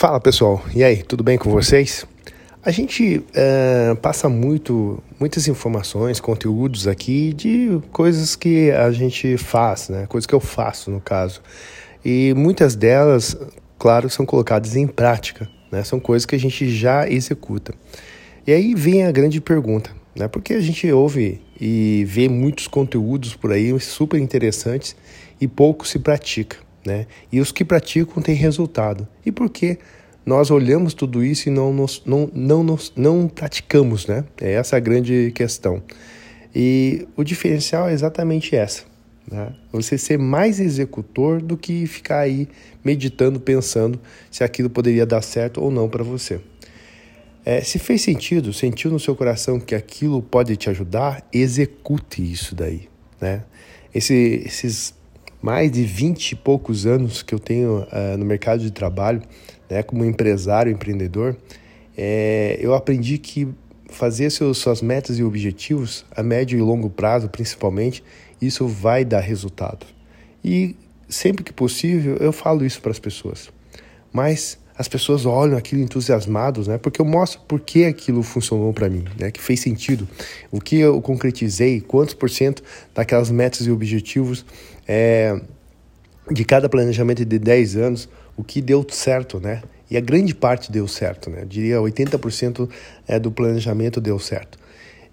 Fala pessoal, e aí, tudo bem com vocês? A gente é, passa muito, muitas informações, conteúdos aqui de coisas que a gente faz, né? Coisas que eu faço no caso. E muitas delas, claro, são colocadas em prática, né? São coisas que a gente já executa. E aí vem a grande pergunta, né? Porque a gente ouve e vê muitos conteúdos por aí super interessantes e pouco se pratica né? E os que praticam têm resultado. E por que nós olhamos tudo isso e não, nos, não, não, nos, não praticamos, né? É essa a grande questão. E o diferencial é exatamente essa. Né? Você ser mais executor do que ficar aí meditando, pensando se aquilo poderia dar certo ou não para você. É, se fez sentido, sentiu no seu coração que aquilo pode te ajudar, execute isso daí. Né? Esse, esses mais de 20 e poucos anos que eu tenho uh, no mercado de trabalho, né, como empresário, empreendedor, é, eu aprendi que fazer seus, suas metas e objetivos, a médio e longo prazo principalmente, isso vai dar resultado. E sempre que possível eu falo isso para as pessoas. Mas as pessoas olham aquilo entusiasmados, né? Porque eu mostro por que aquilo funcionou para mim, né? Que fez sentido, o que eu concretizei, quantos por cento daquelas metas e objetivos é, de cada planejamento de 10 anos, o que deu certo, né? E a grande parte deu certo, né? Eu diria 80% é, do planejamento deu certo.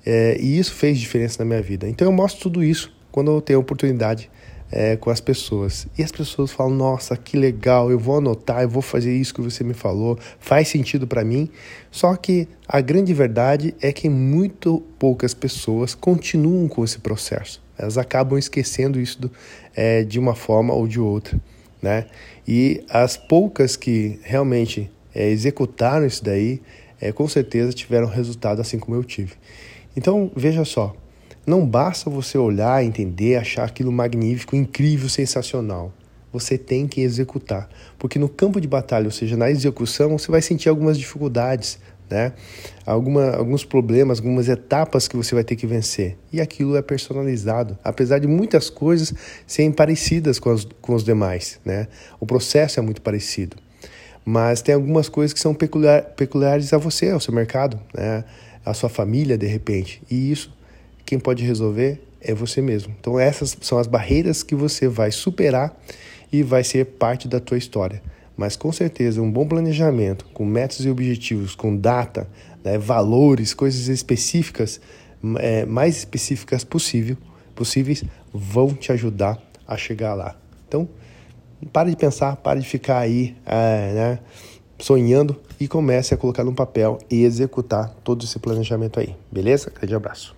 É, e isso fez diferença na minha vida. Então eu mostro tudo isso quando eu tenho oportunidade é, com as pessoas. E as pessoas falam: Nossa, que legal, eu vou anotar, eu vou fazer isso que você me falou, faz sentido para mim. Só que a grande verdade é que muito poucas pessoas continuam com esse processo. Elas acabam esquecendo isso do, é, de uma forma ou de outra. Né? E as poucas que realmente é, executaram isso daí, é, com certeza tiveram resultado assim como eu tive. Então, veja só, não basta você olhar, entender, achar aquilo magnífico, incrível, sensacional. Você tem que executar, porque no campo de batalha, ou seja, na execução, você vai sentir algumas dificuldades, né? Alguma, alguns problemas, algumas etapas que você vai ter que vencer. E aquilo é personalizado, apesar de muitas coisas serem parecidas com, as, com os demais, né? O processo é muito parecido, mas tem algumas coisas que são peculiar, peculiares a você, ao seu mercado, né? A sua família, de repente. E isso quem pode resolver é você mesmo. Então essas são as barreiras que você vai superar e vai ser parte da tua história. Mas com certeza um bom planejamento, com metas e objetivos, com data, né, valores, coisas específicas, é, mais específicas possível, possíveis, vão te ajudar a chegar lá. Então, pare de pensar, pare de ficar aí é, né, sonhando e comece a colocar no papel e executar todo esse planejamento aí. Beleza? Grande abraço.